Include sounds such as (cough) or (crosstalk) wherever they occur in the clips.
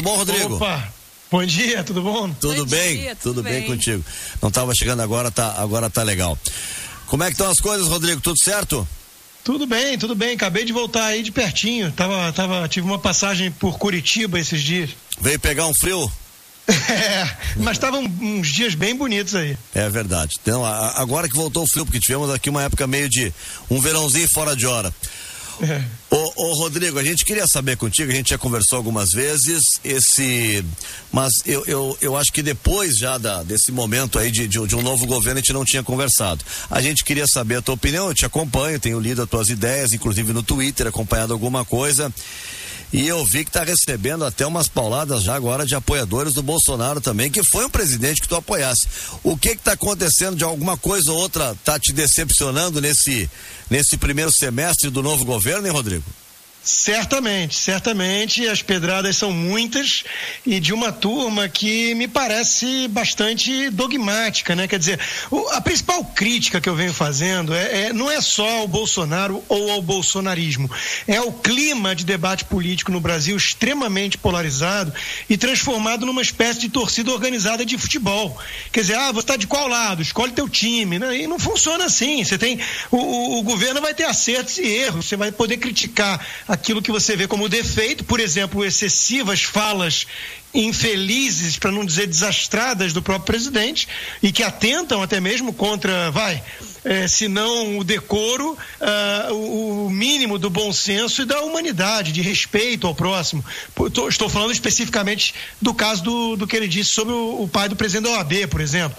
Tudo bom, Rodrigo? Opa! Bom dia, tudo bom? Tudo Bom bem? dia, tudo, tudo bem. bem. contigo. Não estava chegando agora, tá, agora tá legal. Como é que estão as coisas, Rodrigo? Tudo certo? Tudo bem, tudo bem. Acabei de voltar aí de pertinho. Tava, tava, tive uma passagem por Curitiba esses dias. Veio pegar um frio? (laughs) É, mas estavam uns dias bem bonitos aí. É verdade. Então, agora que voltou o frio, porque tivemos aqui uma época meio de um verãozinho fora de hora. É. Ô, ô, Rodrigo, a gente queria saber contigo, a gente já conversou algumas vezes, esse. Mas eu, eu, eu acho que depois já da, desse momento aí de, de, de um novo governo, a gente não tinha conversado. A gente queria saber a tua opinião, eu te acompanho, tenho lido as tuas ideias, inclusive no Twitter, acompanhado alguma coisa. E eu vi que tá recebendo até umas pauladas já agora de apoiadores do Bolsonaro também, que foi um presidente que tu apoiasse. O que que tá acontecendo de alguma coisa ou outra tá te decepcionando nesse, nesse primeiro semestre do novo governo, hein, Rodrigo? Certamente, certamente as pedradas são muitas e de uma turma que me parece bastante dogmática, né? Quer dizer, a principal crítica que eu venho fazendo é, é- não é só ao Bolsonaro ou ao bolsonarismo, é o clima de debate político no Brasil extremamente polarizado e transformado numa espécie de torcida organizada de futebol. Quer dizer, ah, você está de qual lado? Escolhe teu time, né? E não funciona assim. Você tem o, o- o governo vai ter acertos e erros. Você vai poder criticar aquilo que você vê como defeito, por exemplo, excessivas falas infelizes, para não dizer desastradas, do próprio presidente e que atentam até mesmo contra, vai, eh, se não o decoro, ah, o, mínimo do bom senso e da humanidade, de respeito ao próximo. Tô- estou falando especificamente do caso do, do que ele disse sobre o, o pai do presidente da OAB, por exemplo.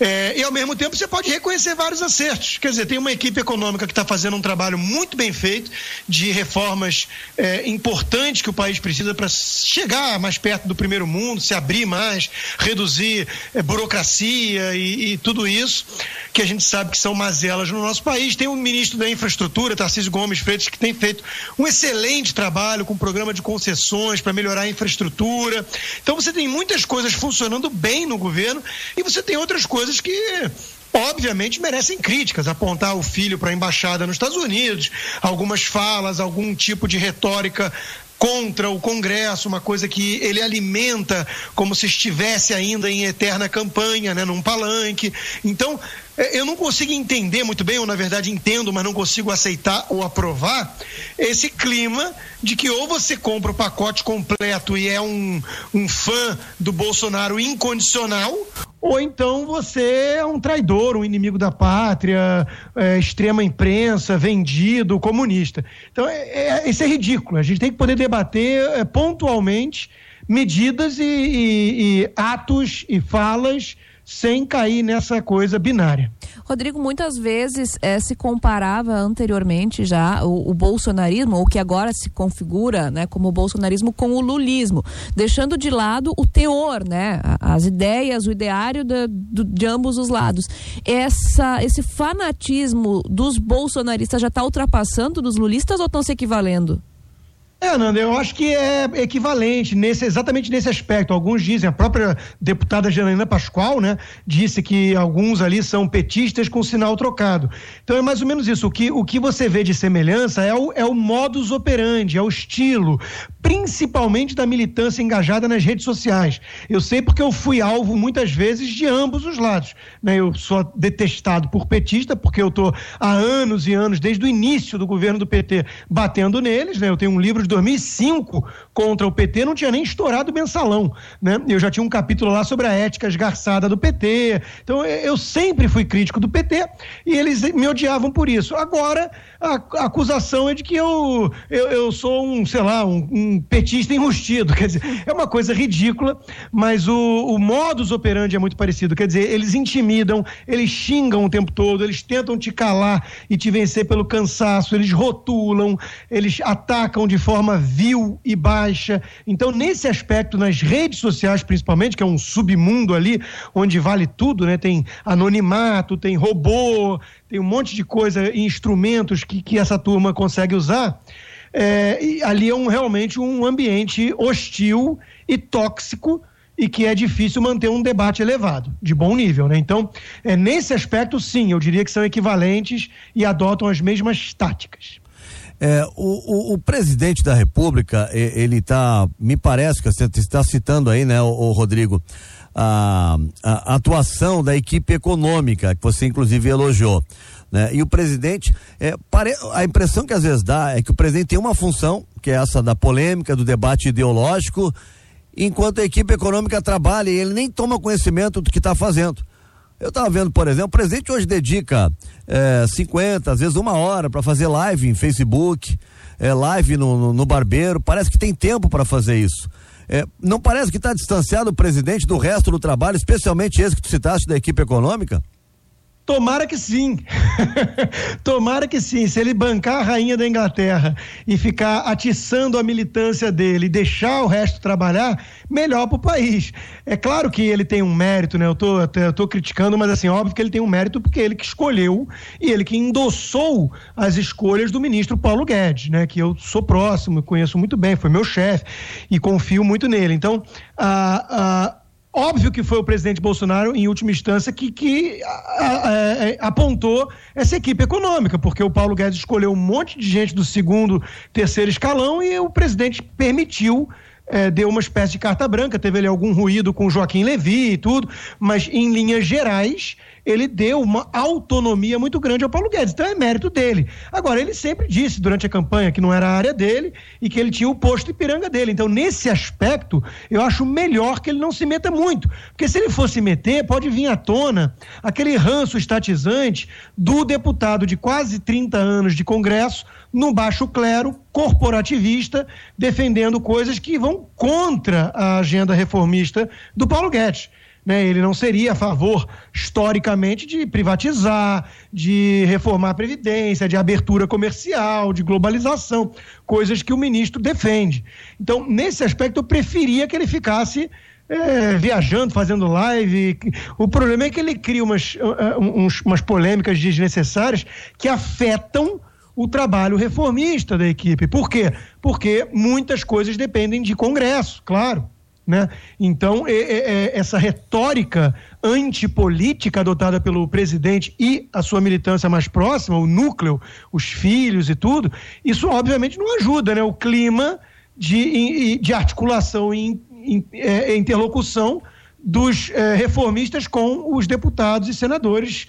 Eh, e ao mesmo tempo você pode reconhecer vários acertos. Quer dizer, tem uma equipe econômica que está fazendo um trabalho muito bem feito de reformas eh, importantes que o país precisa para chegar mais perto do primeiro mundo, se abrir mais, reduzir eh, burocracia e, e tudo isso que a gente sabe que são mazelas no nosso país. Tem um ministro da Infraestrutura, Tarcísio Gomes Freitas, que tem feito um excelente trabalho com o programa de concessões para melhorar a infraestrutura. Então você tem muitas coisas funcionando bem no governo e você tem outras coisas que obviamente merecem críticas, apontar o filho para a embaixada nos Estados Unidos, algumas falas, algum tipo de retórica contra o Congresso, uma coisa que ele alimenta como se estivesse ainda em eterna campanha, né, num palanque. Então, eh, eu não consigo entender muito bem, ou na verdade entendo, mas não consigo aceitar ou aprovar esse clima de que ou você compra o pacote completo e é um, um fã do Bolsonaro incondicional, ou então você é um traidor, um inimigo da pátria, é, extrema imprensa, vendido, comunista. Então, é, é- isso é ridículo. A gente tem que poder debater é, pontualmente medidas e, e- e atos e falas sem cair nessa coisa binária. Rodrigo, muitas vezes eh, se comparava anteriormente já o, o bolsonarismo, ou que agora se configura né, como bolsonarismo, com o lulismo, deixando de lado o teor, né, as ideias, o ideário do- de ambos os lados. Essa, esse fanatismo dos bolsonaristas já está ultrapassando dos lulistas ou estão se equivalendo? É, Nanda, eu acho que é equivalente nesse, exatamente nesse aspecto. Alguns dizem, a própria deputada Janaína Pascoal, né, disse que alguns ali são petistas com sinal trocado. Então é mais ou menos isso. O que, o que você vê de semelhança é o, é o modus operandi, é o estilo, principalmente da militância engajada nas redes sociais. Eu sei porque eu fui alvo muitas vezes de ambos os lados. Né? Eu sou detestado por petista, porque eu estou há anos e anos, desde o início do governo do PT, batendo neles. Né? Eu tenho um livro de 2005 contra o PT, não tinha nem estourado o mensalão. Né? Eu já tinha um capítulo lá sobre a ética esgarçada do PT. Então eu sempre fui crítico do PT e eles me odiavam por isso. Agora a, a acusação é de que eu, eu, eu sou um, sei lá, um, um petista enrustido. (laughs) Quer dizer, é uma coisa ridícula, mas o, o modus operandi é muito parecido. Quer dizer, eles intimidam, eles xingam o tempo todo, eles tentam te calar e te vencer pelo cansaço, eles rotulam, eles atacam de forma vil e baixa. Então, nesse aspecto, nas redes sociais principalmente, que é um submundo ali, onde vale tudo, né? Tem anonimato, tem robô, tem um monte de coisa e instrumentos que, que essa turma consegue usar. É, ali é um, realmente um ambiente hostil e tóxico e que é difícil manter um debate elevado, de bom nível, né? Então, é, nesse aspecto, sim, eu diria que são equivalentes e adotam as mesmas táticas. É, o, o, o, presidente da República, ele está, me parece que você está citando aí, né, o, o Rodrigo, a, a, atuação da equipe econômica, que você inclusive elogiou. Né? E o presidente, é, pare, a impressão que às vezes dá é que o presidente tem uma função, que é essa da polêmica, do debate ideológico, enquanto a equipe econômica trabalha e ele nem toma conhecimento do que está fazendo. Eu estava vendo, por exemplo, o presidente hoje dedica é, 50, às vezes uma hora para fazer live em Facebook, é, live no, no, no barbeiro. Parece que tem tempo para fazer isso. É, não parece que está distanciado o presidente do resto do trabalho, especialmente esse que tu citaste da equipe econômica? Tomara que sim. (laughs) Tomara que sim. Se ele bancar a rainha da Inglaterra e ficar atiçando a militância dele deixar o resto trabalhar, melhor para o país. É claro que ele tem um mérito, né? Eu tô, eu tô criticando, mas assim, óbvio que ele tem um mérito porque ele que escolheu e ele que endossou as escolhas do ministro Paulo Guedes, né? Que eu sou próximo, conheço muito bem, foi meu chefe e confio muito nele. Então, a. a Óbvio que foi o presidente Bolsonaro, em última instância, que, que a, a, é, apontou essa equipe econômica, porque o Paulo Guedes escolheu um monte de gente do segundo, terceiro escalão e o presidente permitiu é, deu uma espécie de carta branca, teve ali algum ruído com Joaquim Levi e tudo, mas em linhas gerais ele deu uma autonomia muito grande ao Paulo Guedes, então é mérito dele. Agora, ele sempre disse durante a campanha que não era a área dele e que ele tinha o posto Ipiranga dele. Então, nesse aspecto, eu acho melhor que ele não se meta muito, porque se ele fosse meter, pode vir à tona aquele ranço estatizante do deputado de quase 30 anos de Congresso no baixo clero, corporativista, defendendo coisas que vão contra a agenda reformista do Paulo Guedes. Né? Ele não seria a favor, historicamente, de privatizar, de reformar a Previdência, de abertura comercial, de globalização, coisas que o ministro defende. Então, nesse aspecto, eu preferia que ele ficasse é, viajando, fazendo live. O problema é que ele cria umas, uh, uns, umas polêmicas desnecessárias que afetam o trabalho reformista da equipe. Por quê? Porque muitas coisas dependem de Congresso, claro. Né? Então, é, é, é, essa retórica antipolítica adotada pelo presidente e a sua militância mais próxima, o núcleo, os filhos e tudo, isso obviamente não ajuda né? o clima de, de articulação e interlocução dos reformistas com os deputados e senadores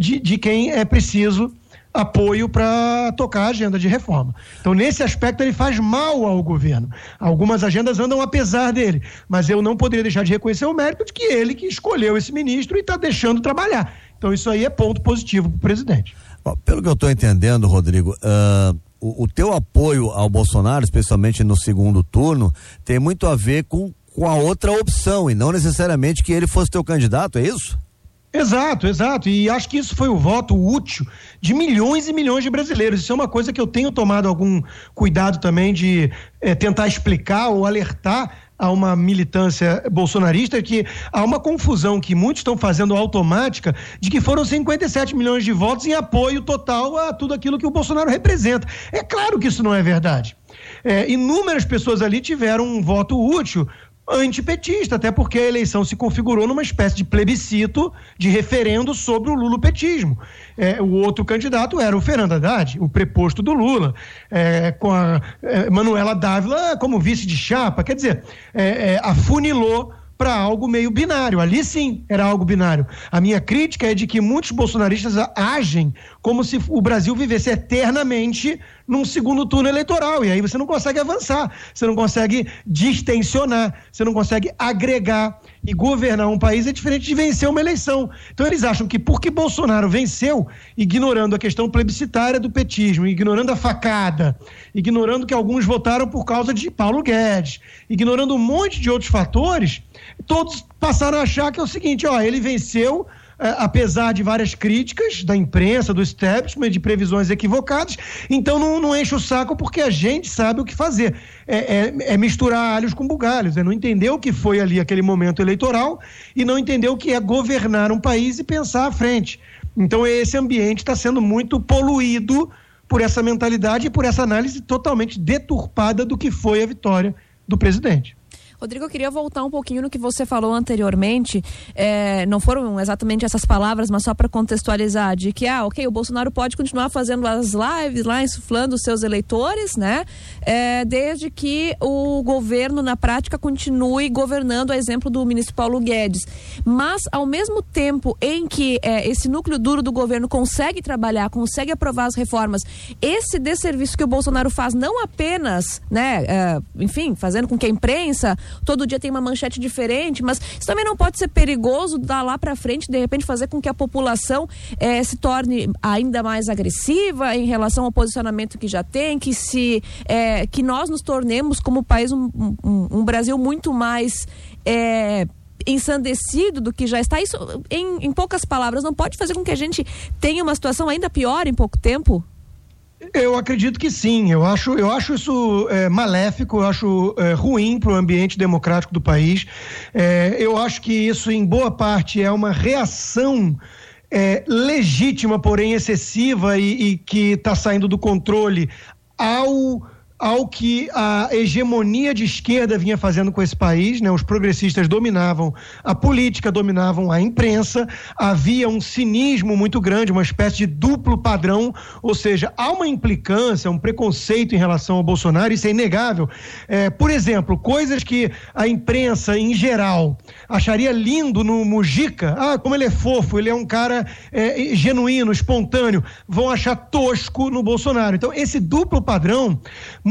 de, de quem é preciso apoio para tocar a agenda de reforma. Então, nesse aspecto, ele faz mal ao governo. Algumas agendas andam apesar dele, mas eu não poderia deixar de reconhecer o mérito de que ele que escolheu esse ministro e está deixando trabalhar. Então, isso aí é ponto positivo para o presidente. Bom, pelo que eu estou entendendo, Rodrigo, uh, o, o teu apoio ao Bolsonaro, especialmente no segundo turno, tem muito a ver com, com a outra opção e não necessariamente que ele fosse teu candidato, é isso? Exato, exato. E acho que isso foi o voto útil de milhões e milhões de brasileiros. Isso é uma coisa que eu tenho tomado algum cuidado também de é, tentar explicar ou alertar a uma militância bolsonarista que há uma confusão que muitos estão fazendo automática de que foram 57 milhões de votos em apoio total a tudo aquilo que o Bolsonaro representa. É claro que isso não é verdade. É, inúmeras pessoas ali tiveram um voto útil antipetista, até porque a eleição se configurou numa espécie de plebiscito de referendo sobre o lulopetismo. É, o outro candidato era o Fernando Haddad, o preposto do Lula, é, com a é, Manuela Dávila como vice de chapa. Quer dizer, é, é, afunilou para algo meio binário. Ali sim era algo binário. A minha crítica é de que muitos bolsonaristas agem como se o Brasil vivesse eternamente num segundo turno eleitoral. E aí você não consegue avançar, você não consegue distensionar, você não consegue agregar. E governar um país é diferente de vencer uma eleição. Então eles acham que porque Bolsonaro venceu, ignorando a questão plebiscitária do petismo, ignorando a facada, ignorando que alguns votaram por causa de Paulo Guedes, ignorando um monte de outros fatores, todos passaram a achar que é o seguinte: ó, ele venceu é, apesar de várias críticas da imprensa, do establishment, de previsões equivocadas, então não, não enche o saco porque a gente sabe o que fazer. É, é, é misturar alhos com bugalhos, é não entender o que foi ali aquele momento eleitoral e não entender o que é governar um país e pensar à frente. Então esse ambiente está sendo muito poluído por essa mentalidade e por essa análise totalmente deturpada do que foi a vitória do presidente. Rodrigo, eu queria voltar um pouquinho no que você falou anteriormente. É, não foram exatamente essas palavras, mas só para contextualizar, de que, ah, ok, o Bolsonaro pode continuar fazendo as lives lá, insuflando os seus eleitores, né? É, desde que o governo, na prática, continue governando, a exemplo do ministro Paulo Guedes. Mas, ao mesmo tempo em que é, esse núcleo duro do governo consegue trabalhar, consegue aprovar as reformas, esse desserviço que o Bolsonaro faz, não apenas, né, é, enfim, fazendo com que a imprensa todo dia tem uma manchete diferente, mas isso também não pode ser perigoso dar lá para frente, de repente fazer com que a população é, se torne ainda mais agressiva em relação ao posicionamento que já tem, que se é, que nós nos tornemos como país um, um, um Brasil muito mais é, ensandecido do que já está. Isso, em, em poucas palavras, não pode fazer com que a gente tenha uma situação ainda pior em pouco tempo? Eu acredito que sim. Eu acho, eu acho isso é, maléfico, eu acho é, ruim para o ambiente democrático do país. É, eu acho que isso, em boa parte, é uma reação é, legítima, porém excessiva e, e que está saindo do controle ao ao que a hegemonia de esquerda vinha fazendo com esse país, né? Os progressistas dominavam a política, dominavam a imprensa, havia um cinismo muito grande, uma espécie de duplo padrão, ou seja, há uma implicância, um preconceito em relação ao Bolsonaro, isso é inegável. É, por exemplo, coisas que a imprensa em geral acharia lindo no Mujica, ah, como ele é fofo, ele é um cara é, genuíno, espontâneo, vão achar tosco no Bolsonaro. Então, esse duplo padrão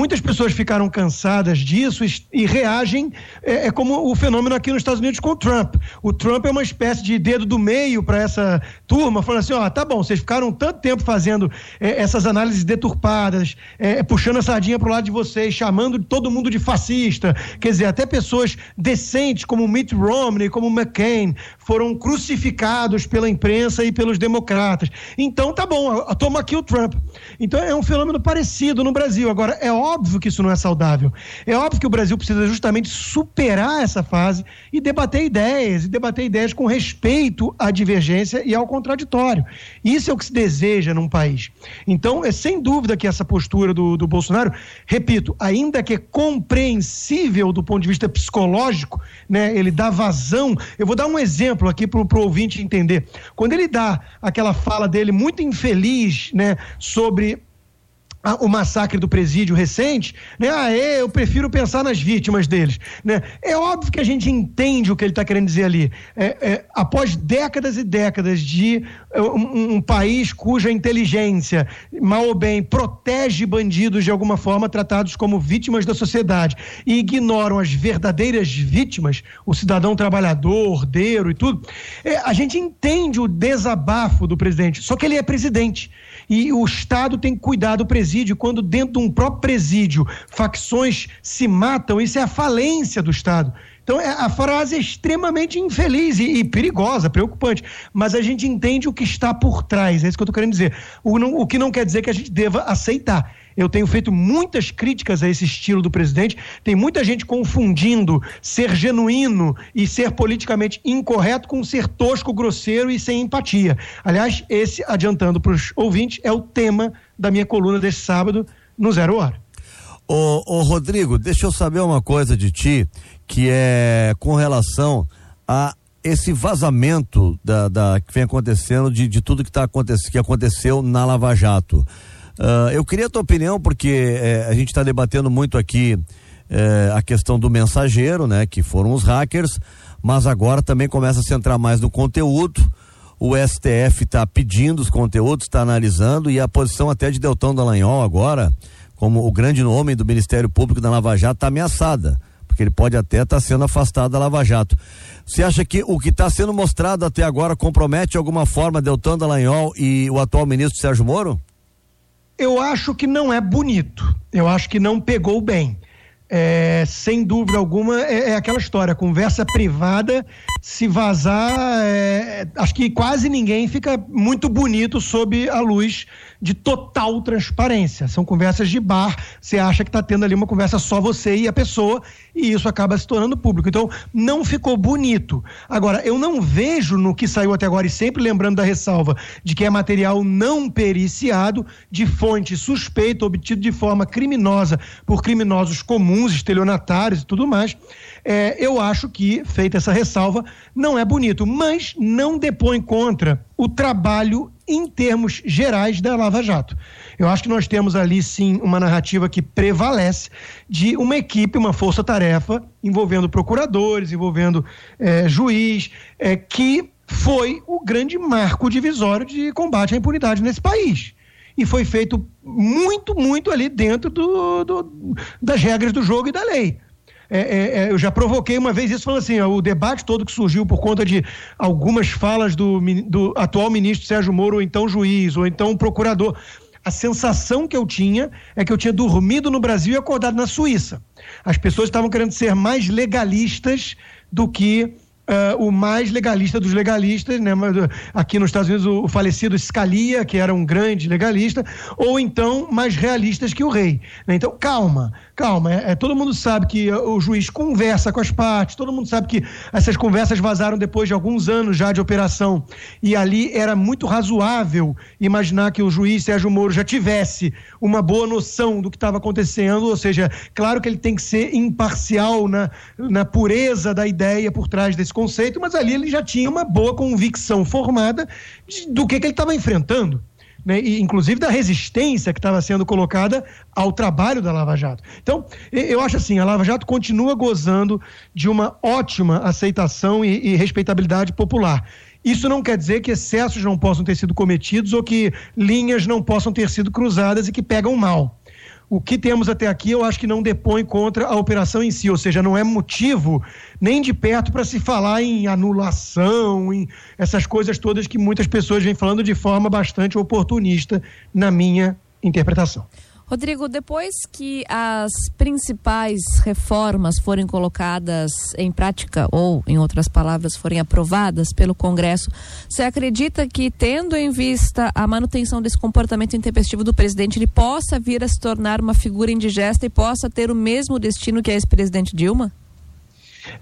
Muitas pessoas ficaram cansadas disso e, reagem, é, é, como o fenômeno aqui nos Estados Unidos com o Trump. O Trump é uma espécie de dedo do meio para essa turma, falando assim: ó, tá bom, vocês ficaram tanto tempo fazendo é, essas análises deturpadas, é, puxando a sardinha pro lado de vocês, chamando todo mundo de fascista, quer dizer, até pessoas decentes como Mitt Romney, como McCain, foram crucificados pela imprensa e pelos democratas. Então tá bom, toma aqui o Trump. Então é um fenômeno parecido no Brasil. Agora, é óbvio que isso não é saudável. É óbvio que o Brasil precisa justamente superar essa fase e debater ideias, e debater ideias com respeito à divergência e ao contraditório. Isso é o que se deseja num país. Então, é sem dúvida que essa postura do, do Bolsonaro, repito, ainda que é compreensível do ponto de vista psicológico, né, ele dá vazão. Eu vou dar um exemplo aqui para o ouvinte entender. Quando ele dá aquela fala dele muito infeliz né, sobre o massacre do presídio recente, né? Ah, é, eu prefiro pensar nas vítimas deles, né? É óbvio que a gente entende o que ele está querendo dizer ali. É, é, após décadas e décadas de é, um, um, país cuja inteligência, mal ou bem, protege bandidos de alguma forma tratados como vítimas da sociedade e ignoram as verdadeiras vítimas, o cidadão trabalhador, ordeiro e tudo, é, a gente entende o desabafo do presidente. Só que ele é presidente e o Estado tem que cuidar do presídio. Quando dentro de um próprio presídio facções se matam, isso é a falência do Estado. Então, é, a frase é extremamente infeliz e, e, perigosa, preocupante. Mas a gente entende o que está por trás, é isso que eu estou querendo dizer. O, não, o que não quer dizer que a gente deva aceitar. Eu tenho feito muitas críticas a esse estilo do presidente. Tem muita gente confundindo ser genuíno e ser politicamente incorreto com ser tosco, grosseiro e sem empatia. Aliás, esse, adiantando para os ouvintes, é o tema da minha coluna desse sábado no Zero Hora. Ô, ô Rodrigo, deixa eu saber uma coisa de ti, que é com relação a esse vazamento da, da que vem acontecendo de, de tudo que tá que aconteceu na Lava Jato. Uh, eu queria a tua opinião, porque eh, a gente está debatendo muito aqui eh, a questão do mensageiro, né? Que foram os hackers, mas agora também começa a se entrar mais no conteúdo. O STF está pedindo os conteúdos, está analisando, e a posição até de Deltão Dallagnol agora, como o grande nome do Ministério Público da Lava Jato, está ameaçada, porque ele pode até estar tá sendo afastado da Lava Jato. Você acha que o que está sendo mostrado até agora compromete de alguma forma Deltão Dallagnol e o atual ministro Sérgio Moro? Eu acho que não é bonito. Eu acho que não pegou bem. É, sem dúvida alguma, é, é, aquela história, conversa privada, se vazar, é, acho que quase ninguém fica muito bonito sob a luz de total transparência. São conversas de bar, você acha que está tendo ali uma conversa só você e a pessoa, e isso acaba se tornando público. Então, não ficou bonito. Agora, eu não vejo no que saiu até agora, e sempre lembrando da ressalva de que é material não periciado, de fonte suspeita, obtido de forma criminosa por criminosos comuns, estelionatários e tudo mais. É, eu acho que, feita essa ressalva, não é bonito, mas não depõe contra o trabalho em termos gerais da Lava Jato. Eu acho que nós temos ali sim uma narrativa que prevalece de uma equipe, uma força-tarefa envolvendo procuradores, envolvendo é, juiz, é, que foi o grande marco divisório de combate à impunidade nesse país. E foi feito muito, muito ali dentro do, do das regras do jogo e da lei. É, é, é, eu já provoquei uma vez isso, falando assim: ó, o debate todo que surgiu por conta de algumas falas do, do atual ministro Sérgio Moro, ou então juiz, ou então procurador. A sensação que eu tinha é que eu tinha dormido no Brasil e acordado na Suíça. As pessoas estavam querendo ser mais legalistas do que Uh, o mais legalista dos legalistas, né? aqui nos Estados Unidos o, o, falecido Scalia, que era um grande legalista, ou então mais realistas que o rei. Né? Então, calma, calma. É, é, todo mundo sabe que o juiz conversa com as partes, todo mundo sabe que essas conversas vazaram depois de alguns anos já de operação. E ali era muito razoável imaginar que o juiz Sérgio Moro já tivesse uma boa noção do que estava acontecendo, ou seja, claro que ele tem que ser imparcial na, na pureza da ideia por trás desse conceito, mas ali ele já tinha uma boa convicção formada do que, que ele estava enfrentando né, e inclusive da resistência que estava sendo colocada ao trabalho da Lava Jato. Então, eu acho assim, a Lava Jato continua gozando de uma ótima aceitação e, e respeitabilidade popular. Isso não quer dizer que excessos não possam ter sido cometidos ou que linhas não possam ter sido cruzadas e que pegam mal o que temos até aqui eu acho que não depõe contra a operação em si, ou seja, não é motivo nem de perto para se falar em anulação, em essas coisas todas que muitas pessoas vêm falando de forma bastante oportunista, na minha interpretação. Rodrigo, depois que as principais reformas forem colocadas em prática, ou, em outras palavras, forem aprovadas pelo Congresso, você acredita que, tendo em vista a manutenção desse comportamento intempestivo do presidente, ele possa vir a se tornar uma figura indigesta e possa ter o mesmo destino que a ex-presidente Dilma?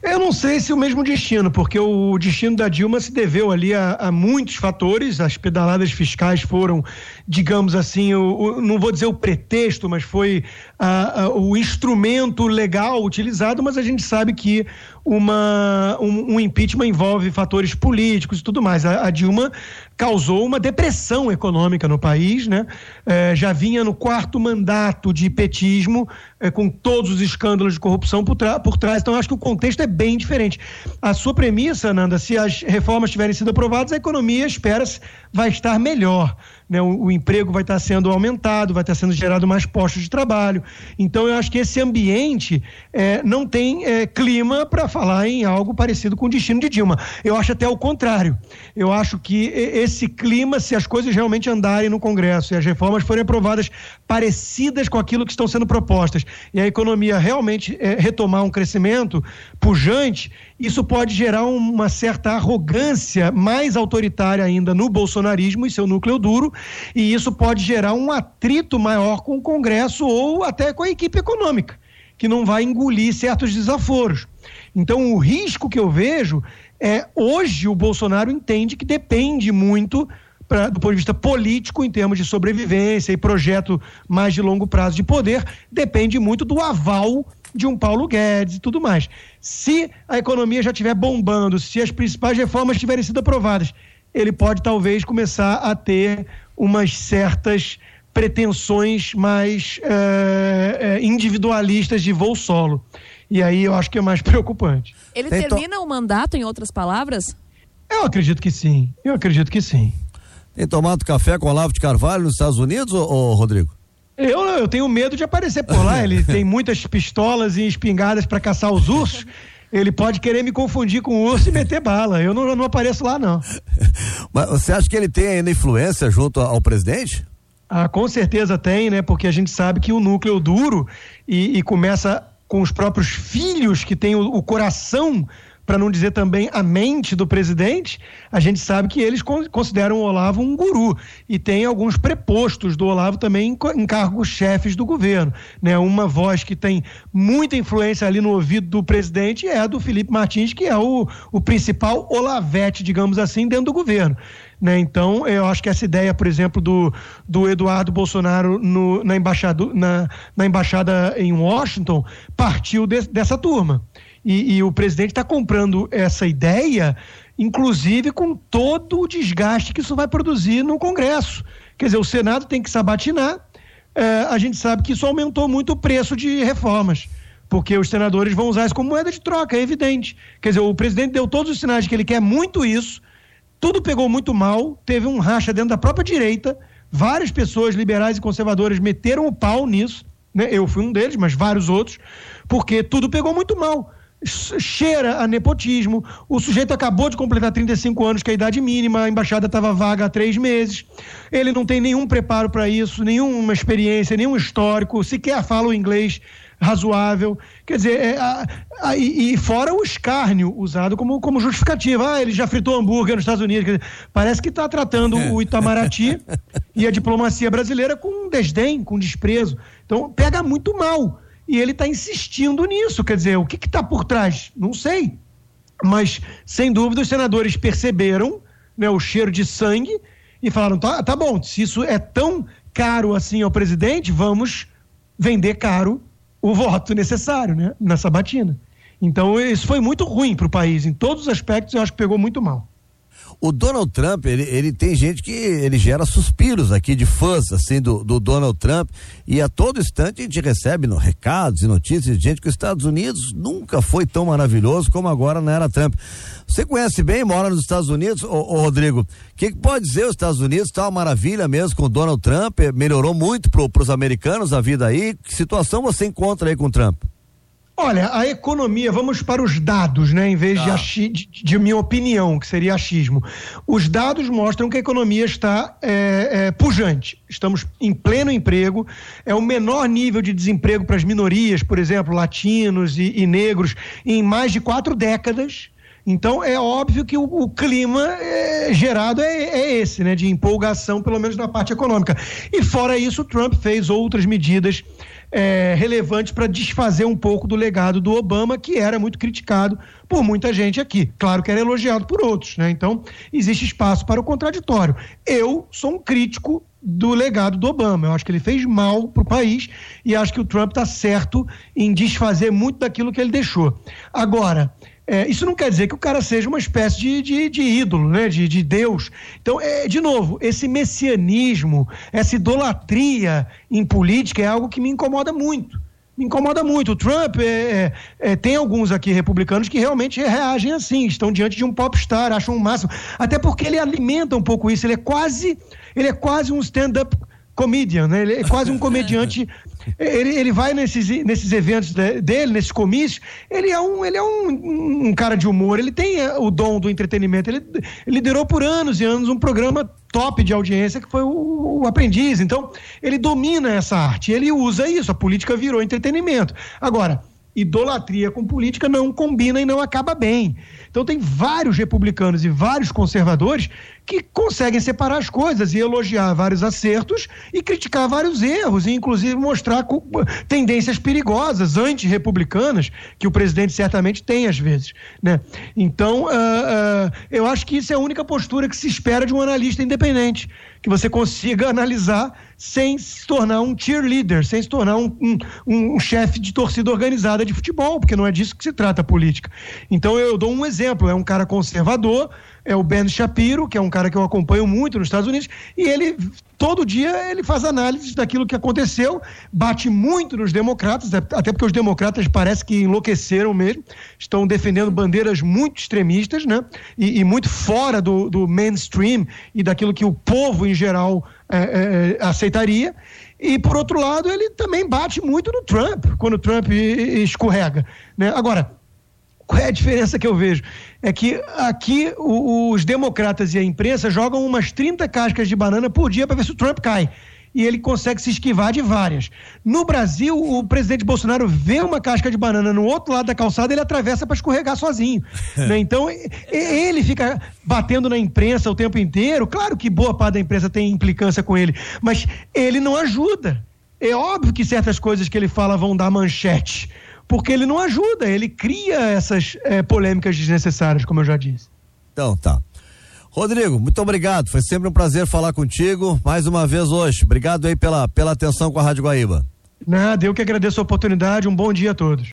Eu não sei se o mesmo destino, porque o destino da Dilma se deveu ali a, a muitos fatores. As pedaladas fiscais foram, digamos assim, o, o, não vou dizer o pretexto, mas foi a, a, o instrumento legal utilizado. Mas a gente sabe que uma, um, um, impeachment envolve fatores políticos e tudo mais. A, a Dilma causou uma depressão econômica no país, né? É, já vinha no quarto mandato de petismo, é, com todos os escândalos de corrupção por, por trás. Então, acho que o contexto é bem diferente. A sua premissa, Nanda, se as reformas tiverem sido aprovadas, a economia, espera-se, vai estar melhor né, o, o, emprego vai estar sendo aumentado, vai estar sendo gerado mais postos de trabalho. Então, eu acho que esse ambiente é, não tem é, clima para falar em algo parecido com o destino de Dilma. Eu acho até o contrário. Eu acho que esse clima, se as coisas realmente andarem no Congresso e as reformas forem aprovadas parecidas com aquilo que estão sendo propostas e a economia realmente é, retomar um crescimento pujante, isso pode gerar uma certa arrogância mais autoritária ainda no bolsonarismo e seu núcleo duro, e isso pode gerar um atrito maior com o Congresso ou até com a equipe econômica, que não vai engolir certos desaforos. Então, o risco que eu vejo é hoje o Bolsonaro entende que depende muito Pra, do ponto de vista político, em termos de sobrevivência e projeto mais de longo prazo de poder, depende muito do aval de um Paulo Guedes e tudo mais. Se a economia já estiver bombando, se as principais reformas tiverem sido aprovadas, ele pode talvez começar a ter umas certas pretensões mais é, individualistas de voo solo. E aí eu acho que é mais (laughs) preocupante. Ele Tem termina to... o mandato, em outras palavras? Eu acredito que sim. Eu acredito que sim. Tem tomado café com Olavo de Carvalho nos Estados Unidos, ô, ô Rodrigo? Eu, eu tenho medo de aparecer por lá. (laughs) Ele tem muitas pistolas e espingardas para caçar os ursos. Ele pode querer me confundir com o urso e meter bala. Eu não, eu não apareço lá, não. (laughs) Mas você acha que ele tem ainda influência junto ao presidente? Ah, com certeza tem, né? Porque a gente sabe que o núcleo duro e, e começa com os próprios filhos que têm o, o coração para não dizer também a mente do presidente, a gente sabe que eles consideram o Olavo um guru e tem alguns prepostos do Olavo também em cargos chefes do governo, né? Uma voz que tem muita influência ali no ouvido do presidente é a do Felipe Martins, que é o, o principal olavete, digamos assim, dentro do governo. Né? Então, eu acho que essa ideia, por exemplo, do, do Eduardo Bolsonaro no, na, embaixada, na, na embaixada em Washington partiu de, dessa turma. E, e o presidente está comprando essa ideia, inclusive com todo o desgaste que isso vai produzir no Congresso. Quer dizer, o Senado tem que sabatinar. É, a gente sabe que isso aumentou muito o preço de reformas porque os senadores vão usar isso como moeda de troca, é evidente. Quer dizer, o presidente deu todos os sinais de que ele quer muito isso, tudo pegou muito mal, teve um racha dentro da própria direita, várias pessoas liberais e conservadoras meteram o pau nisso, né? Eu fui um deles, mas vários outros, porque tudo pegou muito mal. Cheira a nepotismo. O sujeito acabou de completar 35 anos, que é a idade mínima, a embaixada estava vaga há três meses. Ele não tem nenhum preparo para isso, nenhuma experiência, nenhum histórico, sequer fala o inglês razoável. Quer dizer, é, a, a, e, fora o escárnio usado como, como justificativa. Ah, ele já fritou hambúrguer nos Estados Unidos. Dizer, parece que está tratando o Itamaraty (laughs) e a diplomacia brasileira com desdém, com desprezo. Então, pega muito mal. E ele está insistindo nisso. Quer dizer, o que está por trás? Não sei. Mas, sem dúvida, os senadores perceberam né, o cheiro de sangue e falaram: tá, tá bom, se isso é tão caro assim ao presidente, vamos vender caro o voto necessário né, na sabatina. Então, isso foi muito ruim para o país. Em todos os aspectos, eu acho que pegou muito mal. O Donald Trump, ele, ele tem gente que ele gera suspiros aqui de fãs, assim, do, do Donald Trump. E a todo instante a gente recebe no, recados e notícias de gente que os Estados Unidos nunca foi tão maravilhoso como agora na era Trump. Você conhece bem, mora nos Estados Unidos, ô, ô Rodrigo. O que, que, pode dizer os Estados Unidos? Está uma maravilha mesmo com o Donald Trump, melhorou muito para os americanos a vida aí. Que situação você encontra aí com o Trump? Olha, a economia, vamos para os dados, né, em vez tá. de, achi, de, de, minha opinião, que seria achismo. Os dados mostram que a economia está é, é, pujante. Estamos em pleno emprego, é o menor nível de desemprego para as minorias, por exemplo, latinos e, e negros, em mais de quatro décadas. Então é óbvio que o, o clima é, gerado é, é, esse, né, de empolgação, pelo menos na parte econômica. E fora isso, o Trump fez outras medidas é, relevantes para desfazer um pouco do legado do Obama, que era muito criticado por muita gente aqui. Claro que era elogiado por outros, né? Então, existe espaço para o contraditório. Eu sou um crítico do legado do Obama. Eu acho que ele fez mal para o país e acho que o Trump está certo em desfazer muito daquilo que ele deixou. Agora, é, isso não quer dizer que o cara seja uma espécie de, de, de ídolo, né? de, de Deus. Então, é, de novo, esse messianismo, essa idolatria em política é algo que me incomoda muito. Me incomoda muito. O Trump é, é, é tem alguns aqui republicanos que realmente reagem assim, estão diante de um popstar, acham o um máximo. Até porque ele alimenta um pouco isso, ele é quase, ele é quase um stand-up comedian, né? Ele é quase um (laughs) comediante ele, ele vai nesses, nesses eventos dele, nesses comícios, ele é, um, ele é um, um cara de humor, ele tem eh, o dom do entretenimento. Ele, ele liderou por anos e anos um programa top de audiência que foi o, o, Aprendiz. Então, ele domina essa arte, ele usa isso, a política virou entretenimento. Agora, idolatria com política não combina e não acaba bem. Então tem vários republicanos e vários conservadores que conseguem separar as coisas e elogiar vários acertos e criticar vários erros, e inclusive mostrar tendências perigosas, anti-republicanas, que o presidente certamente tem às vezes. Né? Então, uh, uh, eu acho que isso é a única postura que se espera de um analista independente, que você consiga (laughs) analisar sem se tornar um cheerleader, sem se tornar um, um, um chefe de torcida organizada de futebol, porque não é disso que se trata a política. Então, eu dou um exemplo: é um cara conservador é o Ben Shapiro, que é um cara que eu acompanho muito nos Estados Unidos, e ele todo dia ele faz análises daquilo que aconteceu, bate muito nos democratas, até porque os democratas parece que enlouqueceram mesmo, estão defendendo bandeiras muito extremistas, né? E, e muito fora do, do, mainstream e daquilo que o povo em geral é, é, aceitaria. E por outro lado, ele também bate muito no Trump, quando o Trump escorrega. Né? Agora, qual é a diferença que eu vejo? É que aqui os democratas e a imprensa jogam umas 30 cascas de banana por dia para ver se o Trump cai. e ele consegue se esquivar de várias. No Brasil, o presidente Bolsonaro vê uma casca de banana no outro lado da calçada, ele atravessa para escorregar sozinho. (laughs) né? Então, ele fica batendo na imprensa o tempo inteiro. Claro que boa parte da imprensa tem implicância com ele, mas ele não ajuda. É óbvio que certas coisas que ele fala vão dar manchete, porque ele não ajuda, ele cria essas é, polêmicas desnecessárias, como eu já disse. Então, tá. Rodrigo, muito obrigado. Foi sempre um prazer falar contigo mais uma vez hoje. Obrigado aí pela, pela atenção com a Rádio Guaíba. Nada, eu que agradeço a oportunidade. Um bom dia a todos.